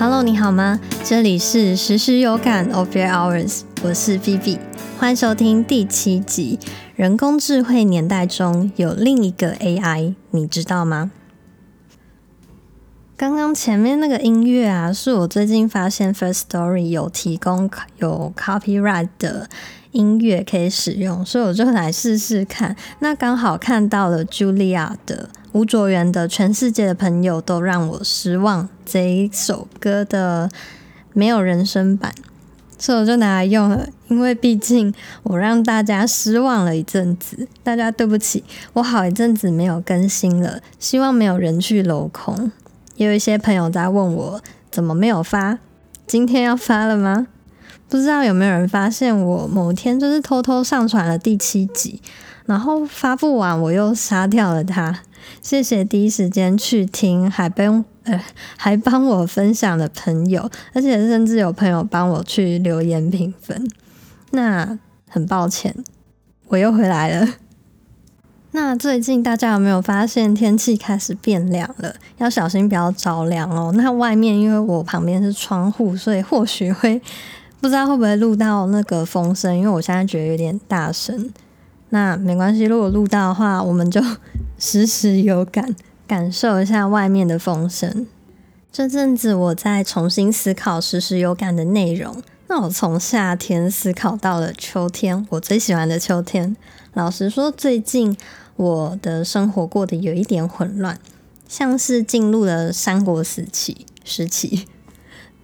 Hello，你好吗？这里是时时有感 of your hours，我是 Vivi，欢迎收听第七集。人工智慧年代中有另一个 AI，你知道吗？刚刚前面那个音乐啊，是我最近发现 First Story 有提供有 copyright 的音乐可以使用，所以我就来试试看。那刚好看到了 Julia 的。吴卓源的《全世界的朋友都让我失望》这一首歌的没有人声版，所以我就拿来用了。因为毕竟我让大家失望了一阵子，大家对不起，我好一阵子没有更新了，希望没有人去楼空。也有一些朋友在问我怎么没有发，今天要发了吗？不知道有没有人发现我某天就是偷偷上传了第七集，然后发布完我又杀掉了他。谢谢第一时间去听，还帮呃还帮我分享的朋友，而且甚至有朋友帮我去留言评分。那很抱歉，我又回来了。那最近大家有没有发现天气开始变凉了？要小心不要着凉哦。那外面因为我旁边是窗户，所以或许会不知道会不会录到那个风声，因为我现在觉得有点大声。那没关系，如果录到的话，我们就。时时有感，感受一下外面的风声。这阵子我在重新思考时时有感的内容。那我从夏天思考到了秋天，我最喜欢的秋天。老实说，最近我的生活过得有一点混乱，像是进入了三国时期时期。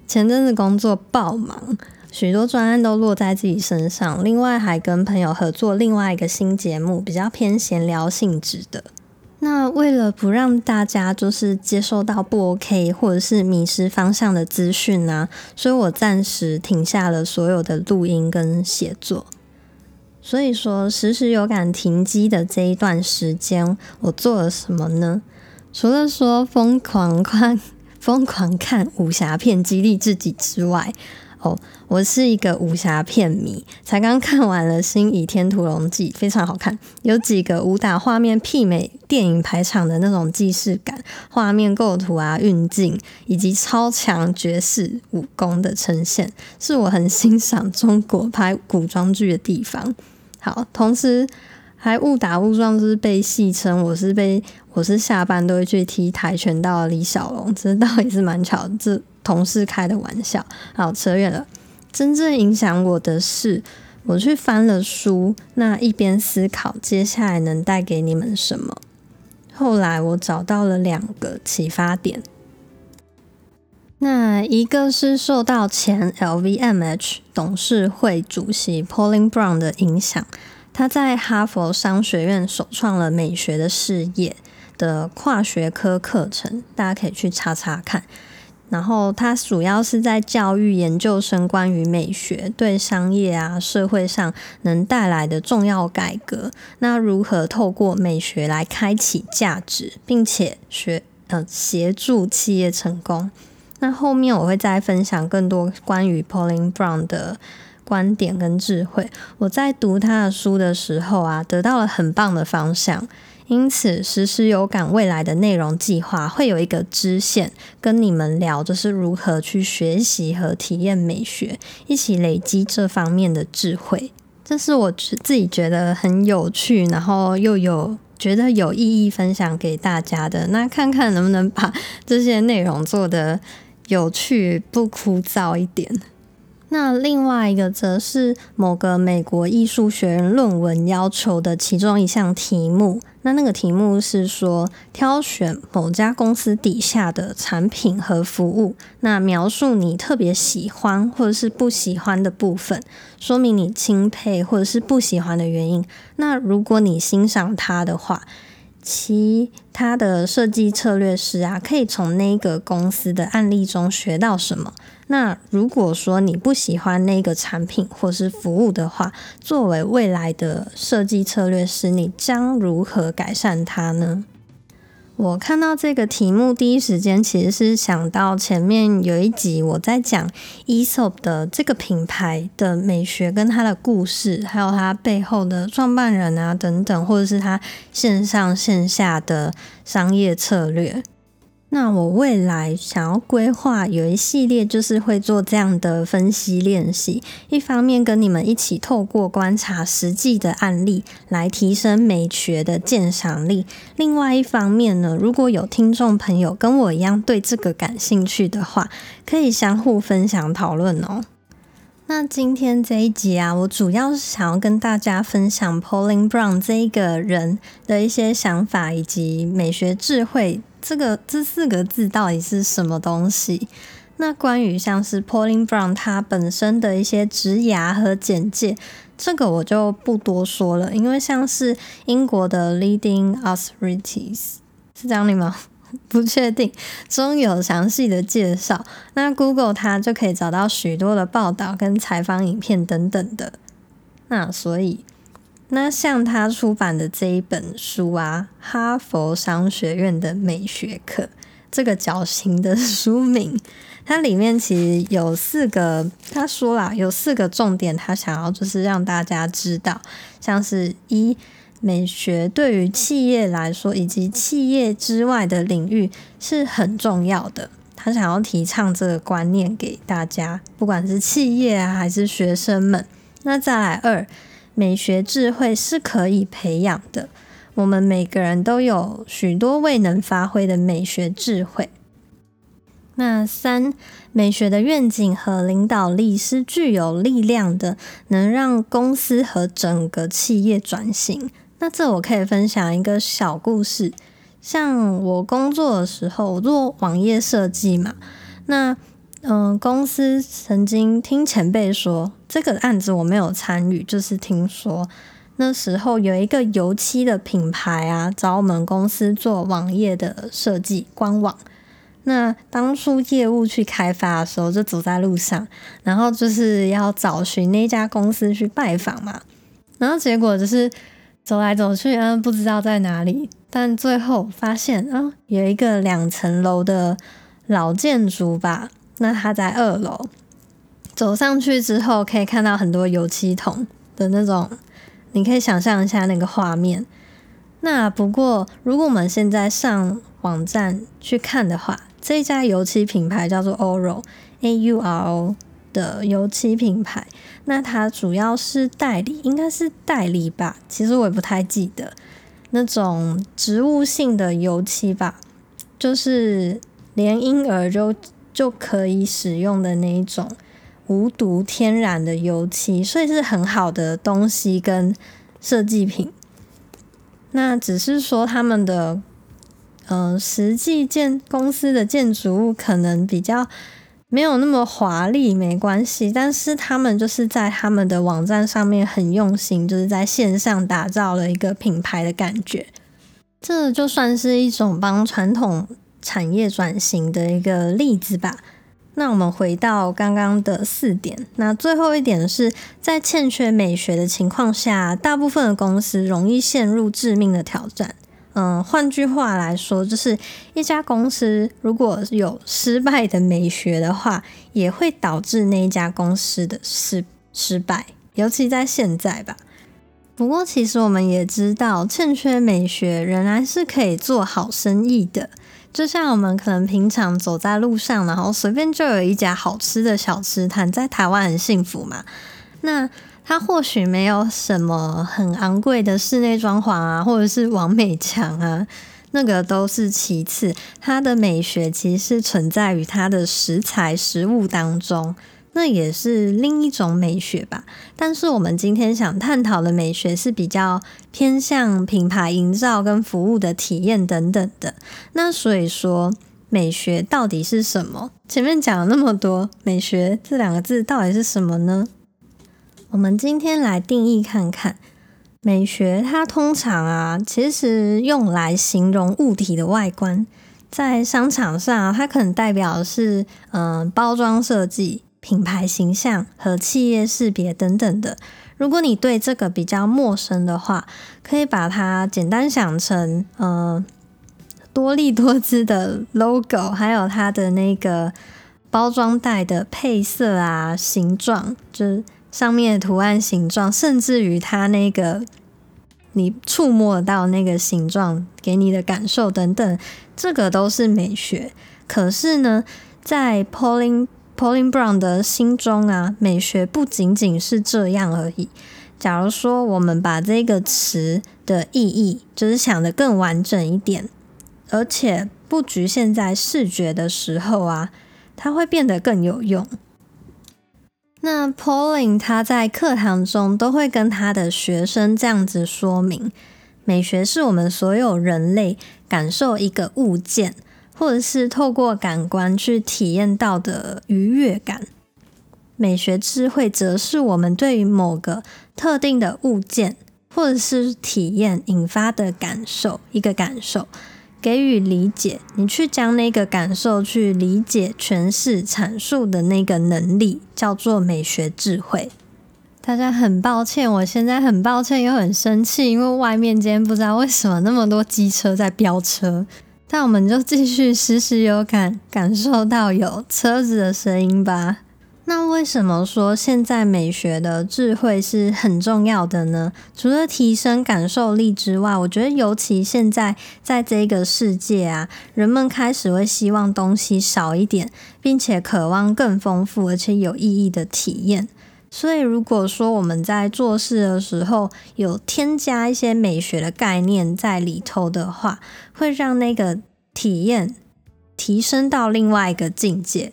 前阵子工作爆忙，许多专案都落在自己身上，另外还跟朋友合作另外一个新节目，比较偏闲聊性质的。那为了不让大家就是接受到不 OK 或者是迷失方向的资讯呢，所以我暂时停下了所有的录音跟写作。所以说，时时有感停机的这一段时间，我做了什么呢？除了说疯狂看、疯狂看武侠片激励自己之外。我是一个武侠片迷，才刚看完了《新倚天屠龙记》，非常好看，有几个武打画面媲美电影排场的那种既视感，画面构图啊、运镜以及超强绝世武功的呈现，是我很欣赏中国拍古装剧的地方。好，同时还误打误撞，就是被戏称我是被我是下班都会去踢跆拳道的李小龙，这倒也是蛮巧，这。同事开的玩笑，好扯远了。真正影响我的是，我去翻了书，那一边思考接下来能带给你们什么。后来我找到了两个启发点，那一个是受到前 LVMH 董事会主席 Pauline Brown 的影响，他在哈佛商学院首创了美学的事业的跨学科课程，大家可以去查查看。然后，他主要是在教育研究生关于美学对商业啊、社会上能带来的重要改革。那如何透过美学来开启价值，并且学呃协助企业成功？那后面我会再分享更多关于 Pauline Brown 的观点跟智慧。我在读他的书的时候啊，得到了很棒的方向。因此，时时有感未来的内容计划会有一个支线，跟你们聊，就是如何去学习和体验美学，一起累积这方面的智慧。这是我自己觉得很有趣，然后又有觉得有意义分享给大家的。那看看能不能把这些内容做得有趣不枯燥一点。那另外一个则是某个美国艺术学院论文要求的其中一项题目。那那个题目是说，挑选某家公司底下的产品和服务，那描述你特别喜欢或者是不喜欢的部分，说明你钦佩或者是不喜欢的原因。那如果你欣赏它的话。其他的设计策略师啊，可以从那个公司的案例中学到什么？那如果说你不喜欢那个产品或是服务的话，作为未来的设计策略师，你将如何改善它呢？我看到这个题目，第一时间其实是想到前面有一集我在讲 Esop 的这个品牌的美学跟它的故事，还有它背后的创办人啊等等，或者是它线上线下的商业策略。那我未来想要规划有一系列，就是会做这样的分析练习。一方面跟你们一起透过观察实际的案例来提升美学的鉴赏力；另外一方面呢，如果有听众朋友跟我一样对这个感兴趣的话，可以相互分享讨论哦。那今天这一集啊，我主要是想要跟大家分享 Pauline Brown 这一个人的一些想法以及美学智慧。这个这四个字到底是什么东西？那关于像是 Pauline Brown 他本身的一些职涯和简介，这个我就不多说了，因为像是英国的 Leading Authorities 是这样吗？不确定，中有详细的介绍。那 Google 它就可以找到许多的报道跟采访影片等等的。那所以。那像他出版的这一本书啊，《哈佛商学院的美学课》这个绞刑的书名，它里面其实有四个，他说啦，有四个重点，他想要就是让大家知道，像是一美学对于企业来说，以及企业之外的领域是很重要的，他想要提倡这个观念给大家，不管是企业啊还是学生们。那再来二。美学智慧是可以培养的，我们每个人都有许多未能发挥的美学智慧。那三，美学的愿景和领导力是具有力量的，能让公司和整个企业转型。那这我可以分享一个小故事，像我工作的时候，我做网页设计嘛，那。嗯，公司曾经听前辈说，这个案子我没有参与，就是听说那时候有一个油漆的品牌啊，找我们公司做网页的设计官网。那当初业务去开发的时候，就走在路上，然后就是要找寻那家公司去拜访嘛。然后结果就是走来走去，嗯，不知道在哪里，但最后发现啊，有一个两层楼的老建筑吧。那它在二楼，走上去之后可以看到很多油漆桶的那种，你可以想象一下那个画面。那不过，如果我们现在上网站去看的话，这家油漆品牌叫做 Auro，A U R O 的油漆品牌。那它主要是代理，应该是代理吧？其实我也不太记得那种植物性的油漆吧，就是连婴儿都。就可以使用的那一种无毒天然的油漆，所以是很好的东西跟设计品。那只是说他们的呃实际建公司的建筑物可能比较没有那么华丽，没关系。但是他们就是在他们的网站上面很用心，就是在线上打造了一个品牌的感觉。这就算是一种帮传统。产业转型的一个例子吧。那我们回到刚刚的四点，那最后一点是在欠缺美学的情况下，大部分的公司容易陷入致命的挑战。嗯，换句话来说，就是一家公司如果有失败的美学的话，也会导致那一家公司的失失败，尤其在现在吧。不过，其实我们也知道，欠缺美学仍然是可以做好生意的。就像我们可能平常走在路上，然后随便就有一家好吃的小吃摊，在台湾很幸福嘛。那它或许没有什么很昂贵的室内装潢啊，或者是王美墙啊，那个都是其次。它的美学其实是存在于它的食材、食物当中。那也是另一种美学吧，但是我们今天想探讨的美学是比较偏向品牌营造跟服务的体验等等的。那所以说，美学到底是什么？前面讲了那么多，美学这两个字到底是什么呢？我们今天来定义看看，美学它通常啊，其实用来形容物体的外观，在商场上，它可能代表的是嗯包装设计。品牌形象和企业识别等等的，如果你对这个比较陌生的话，可以把它简单想成，呃，多利多姿的 logo，还有它的那个包装袋的配色啊、形状，就是上面的图案形状，甚至于它那个你触摸到那个形状给你的感受等等，这个都是美学。可是呢，在 Pauline Pauline Brown 的心中啊，美学不仅仅是这样而已。假如说我们把这个词的意义，就是想的更完整一点，而且不局限在视觉的时候啊，它会变得更有用。那 Pauline 他在课堂中都会跟他的学生这样子说明：美学是我们所有人类感受一个物件，或者是透过感官去体验到的愉悦感。美学智慧则是我们对于某个特定的物件或者是体验引发的感受，一个感受。给予理解，你去将那个感受去理解、诠释、阐述的那个能力，叫做美学智慧。大家很抱歉，我现在很抱歉又很生气，因为外面今天不知道为什么那么多机车在飙车。但我们就继续时时有感，感受到有车子的声音吧。那为什么说现在美学的智慧是很重要的呢？除了提升感受力之外，我觉得尤其现在在这个世界啊，人们开始会希望东西少一点，并且渴望更丰富而且有意义的体验。所以，如果说我们在做事的时候有添加一些美学的概念在里头的话，会让那个体验提升到另外一个境界。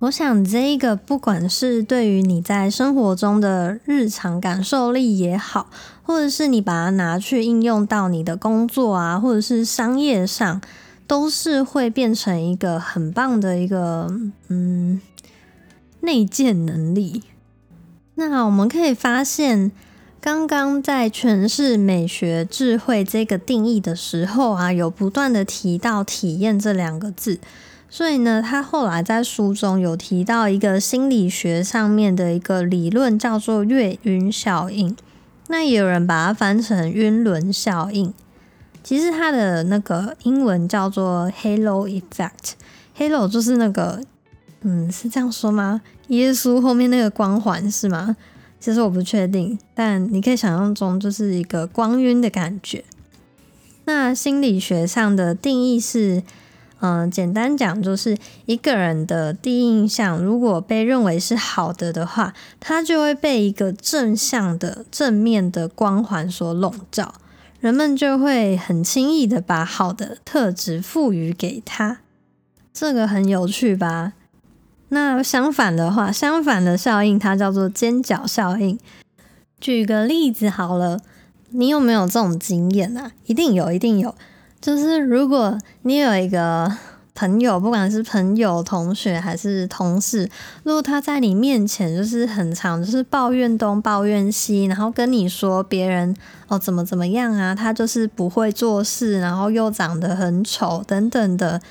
我想，这一个不管是对于你在生活中的日常感受力也好，或者是你把它拿去应用到你的工作啊，或者是商业上，都是会变成一个很棒的一个嗯内建能力。那我们可以发现，刚刚在诠释美学智慧这个定义的时候啊，有不断的提到“体验”这两个字。所以呢，他后来在书中有提到一个心理学上面的一个理论，叫做月晕效应。那也有人把它翻成晕轮效应。其实它的那个英文叫做 Halo Effect。Halo 就是那个，嗯，是这样说吗？耶稣后面那个光环是吗？其实我不确定，但你可以想象中就是一个光晕的感觉。那心理学上的定义是。嗯，简单讲就是一个人的第一印象，如果被认为是好的的话，他就会被一个正向的、正面的光环所笼罩，人们就会很轻易的把好的特质赋予给他。这个很有趣吧？那相反的话，相反的效应它叫做尖角效应。举个例子好了，你有没有这种经验啊？一定有，一定有。就是如果你有一个朋友，不管是朋友、同学还是同事，如果他在你面前就是很常就是抱怨东抱怨西，然后跟你说别人哦怎么怎么样啊，他就是不会做事，然后又长得很丑等等的，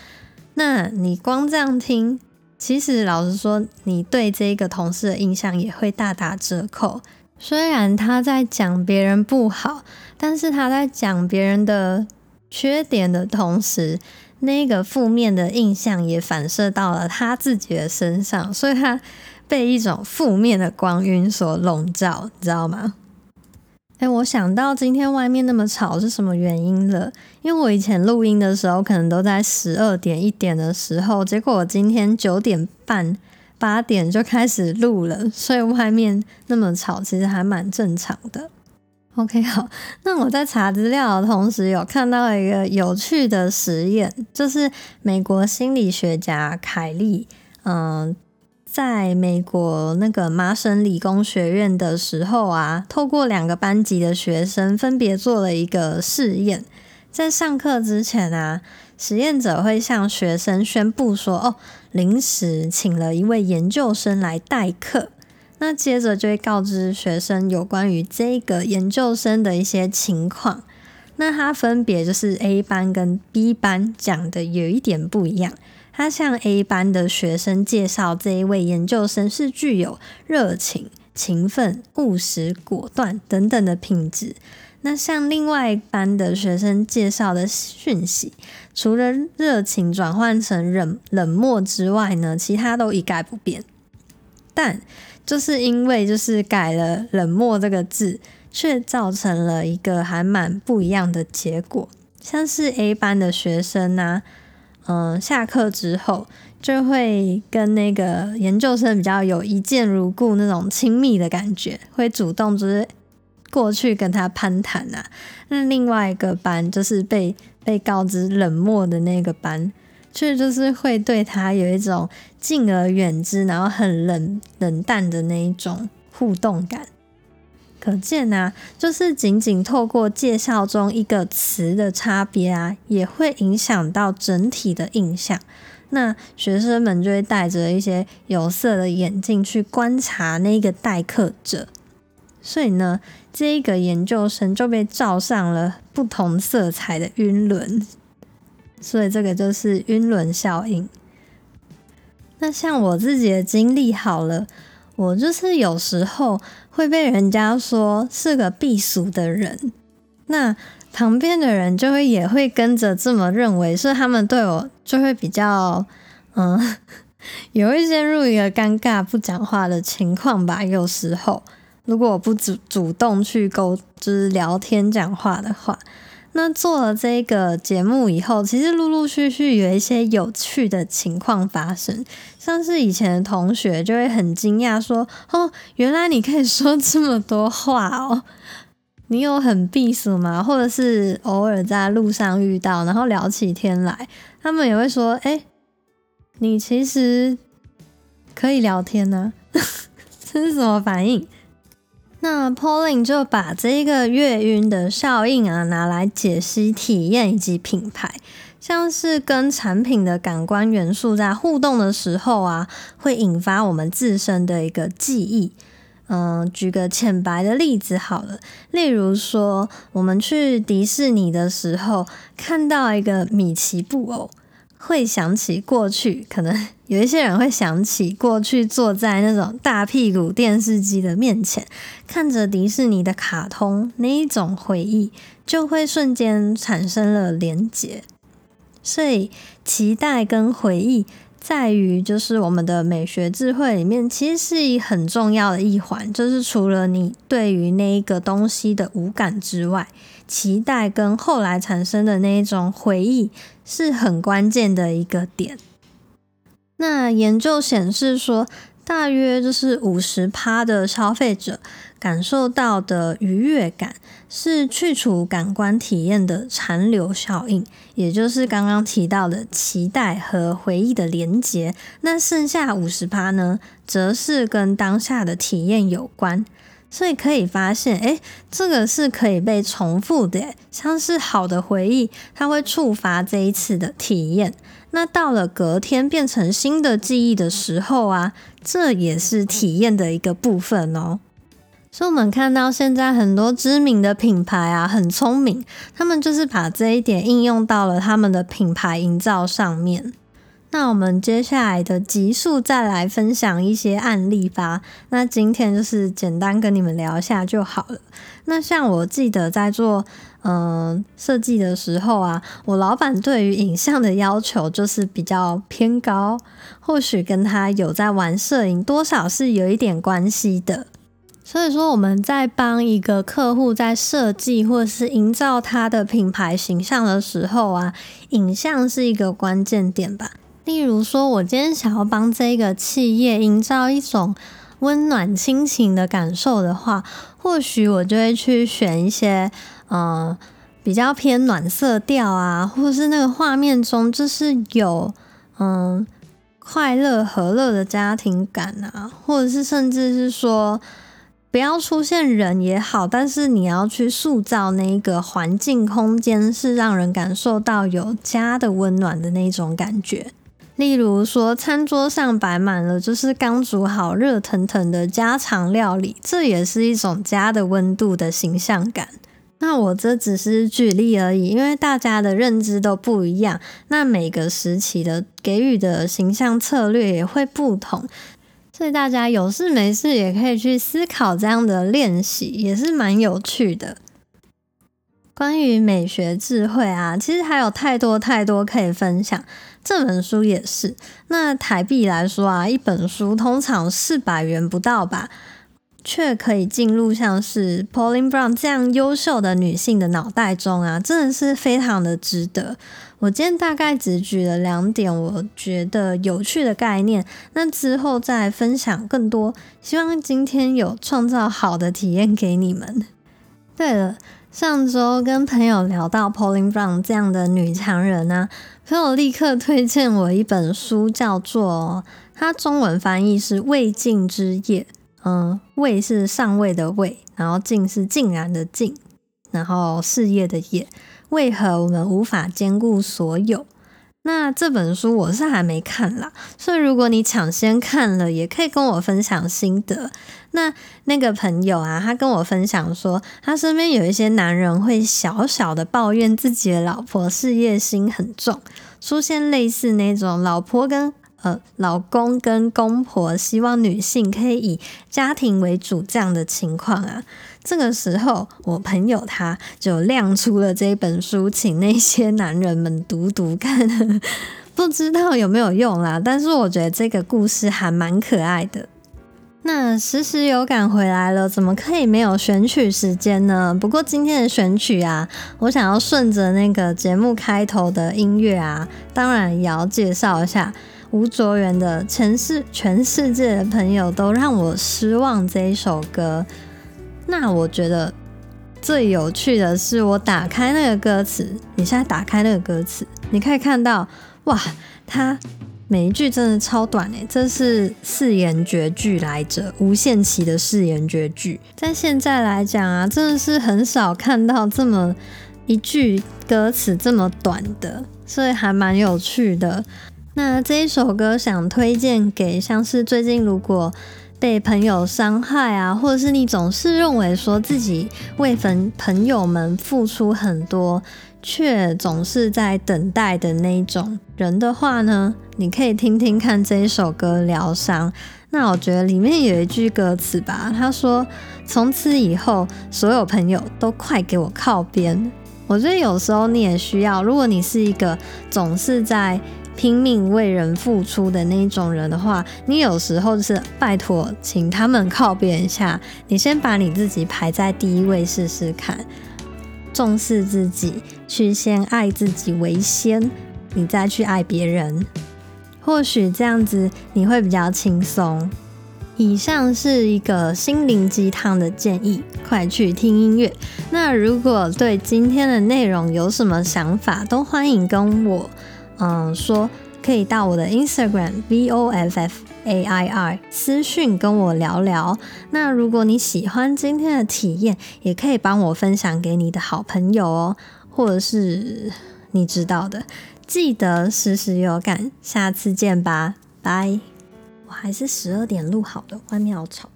那你光这样听，其实老实说，你对这个同事的印象也会大打折扣。虽然他在讲别人不好，但是他在讲别人的。缺点的同时，那个负面的印象也反射到了他自己的身上，所以他被一种负面的光晕所笼罩，你知道吗？哎，我想到今天外面那么吵是什么原因了？因为我以前录音的时候可能都在十二点一点的时候，结果我今天九点半八点就开始录了，所以外面那么吵其实还蛮正常的。OK，好。那我在查资料的同时，有看到一个有趣的实验，就是美国心理学家凯利，嗯，在美国那个麻省理工学院的时候啊，透过两个班级的学生，分别做了一个试验。在上课之前啊，实验者会向学生宣布说：“哦，临时请了一位研究生来代课。”那接着就会告知学生有关于这个研究生的一些情况。那他分别就是 A 班跟 B 班讲的有一点不一样。他向 A 班的学生介绍这一位研究生是具有热情、勤奋、务实、果断等等的品质。那向另外一班的学生介绍的讯息，除了热情转换成冷冷漠之外呢，其他都一概不变。但就是因为就是改了冷漠这个字，却造成了一个还蛮不一样的结果。像是 A 班的学生呢，嗯，下课之后就会跟那个研究生比较有一见如故那种亲密的感觉，会主动就是过去跟他攀谈啊。那另外一个班就是被被告知冷漠的那个班。却就是会对他有一种敬而远之，然后很冷冷淡的那一种互动感。可见啊，就是仅仅透过介绍中一个词的差别啊，也会影响到整体的印象。那学生们就会戴着一些有色的眼镜去观察那个待客者，所以呢，这一个研究生就被罩上了不同色彩的晕轮。所以这个就是晕轮效应。那像我自己的经历好了，我就是有时候会被人家说是个避俗的人，那旁边的人就会也会跟着这么认为，是他们对我就会比较嗯，有一些入一个尴尬不讲话的情况吧。有时候如果我不主主动去沟，就是聊天讲话的话。那做了这个节目以后，其实陆陆续续有一些有趣的情况发生，像是以前的同学就会很惊讶说：“哦，原来你可以说这么多话哦，你有很避暑吗？”或者是偶尔在路上遇到，然后聊起天来，他们也会说：“哎，你其实可以聊天呢。” 这是什么反应？那 Pauline 就把这一个月晕的效应啊拿来解析体验以及品牌，像是跟产品的感官元素在互动的时候啊，会引发我们自身的一个记忆。嗯，举个浅白的例子好了，例如说我们去迪士尼的时候，看到一个米奇布偶。会想起过去，可能有一些人会想起过去，坐在那种大屁股电视机的面前，看着迪士尼的卡通，那一种回忆就会瞬间产生了连结。所以，期待跟回忆在于，就是我们的美学智慧里面，其实是很重要的一环。就是除了你对于那一个东西的无感之外，期待跟后来产生的那一种回忆。是很关键的一个点。那研究显示说，大约就是五十趴的消费者感受到的愉悦感，是去除感官体验的残留效应，也就是刚刚提到的期待和回忆的连结。那剩下五十趴呢，则是跟当下的体验有关。所以可以发现，哎，这个是可以被重复的，像是好的回忆，它会触发这一次的体验。那到了隔天变成新的记忆的时候啊，这也是体验的一个部分哦。所以我们看到现在很多知名的品牌啊，很聪明，他们就是把这一点应用到了他们的品牌营造上面。那我们接下来的集数再来分享一些案例吧。那今天就是简单跟你们聊一下就好了。那像我记得在做嗯设计的时候啊，我老板对于影像的要求就是比较偏高，或许跟他有在玩摄影多少是有一点关系的。所以说我们在帮一个客户在设计或是营造他的品牌形象的时候啊，影像是一个关键点吧。例如说，我今天想要帮这个企业营造一种温暖亲情的感受的话，或许我就会去选一些呃比较偏暖色调啊，或者是那个画面中就是有嗯快乐和乐的家庭感啊，或者是甚至是说不要出现人也好，但是你要去塑造那个环境空间，是让人感受到有家的温暖的那种感觉。例如说，餐桌上摆满了就是刚煮好、热腾腾的家常料理，这也是一种家的温度的形象感。那我这只是举例而已，因为大家的认知都不一样，那每个时期的给予的形象策略也会不同，所以大家有事没事也可以去思考这样的练习，也是蛮有趣的。关于美学智慧啊，其实还有太多太多可以分享。这本书也是，那台币来说啊，一本书通常四百元不到吧。却可以进入像是 Pauline Brown 这样优秀的女性的脑袋中啊，真的是非常的值得。我今天大概只举了两点我觉得有趣的概念，那之后再分享更多。希望今天有创造好的体验给你们。对了，上周跟朋友聊到 Pauline Brown 这样的女强人啊，朋友立刻推荐我一本书，叫做她中文翻译是《未尽之夜》。嗯，未是上位的未，然后尽是竟然的尽，然后事业的业。为何我们无法兼顾所有？那这本书我是还没看啦，所以如果你抢先看了，也可以跟我分享心得。那那个朋友啊，他跟我分享说，他身边有一些男人会小小的抱怨自己的老婆事业心很重，出现类似那种老婆跟。呃，老公跟公婆希望女性可以以家庭为主这样的情况啊，这个时候我朋友他就亮出了这本书，请那些男人们读读看，不知道有没有用啦。但是我觉得这个故事还蛮可爱的。那时时有感回来了，怎么可以没有选曲时间呢？不过今天的选曲啊，我想要顺着那个节目开头的音乐啊，当然也要介绍一下。吴卓源的《全世全世界的朋友都让我失望》这一首歌，那我觉得最有趣的是，我打开那个歌词，你现在打开那个歌词，你可以看到，哇，它每一句真的超短诶，这是四言绝句来着，无限期的四言绝句，在现在来讲啊，真的是很少看到这么一句歌词这么短的，所以还蛮有趣的。那这一首歌想推荐给像是最近如果被朋友伤害啊，或者是你总是认为说自己为朋朋友们付出很多，却总是在等待的那种人的话呢，你可以听听看这一首歌疗伤。那我觉得里面有一句歌词吧，他说：“从此以后，所有朋友都快给我靠边。”我觉得有时候你也需要，如果你是一个总是在拼命为人付出的那种人的话，你有时候就是拜托，请他们靠边一下。你先把你自己排在第一位试试看，重视自己，去先爱自己为先，你再去爱别人。或许这样子你会比较轻松。以上是一个心灵鸡汤的建议，快去听音乐。那如果对今天的内容有什么想法，都欢迎跟我。嗯，说可以到我的 Instagram v o f f a i r 私讯跟我聊聊。那如果你喜欢今天的体验，也可以帮我分享给你的好朋友哦，或者是你知道的。记得时时有感，下次见吧，拜。我还是十二点录好的，外面好吵。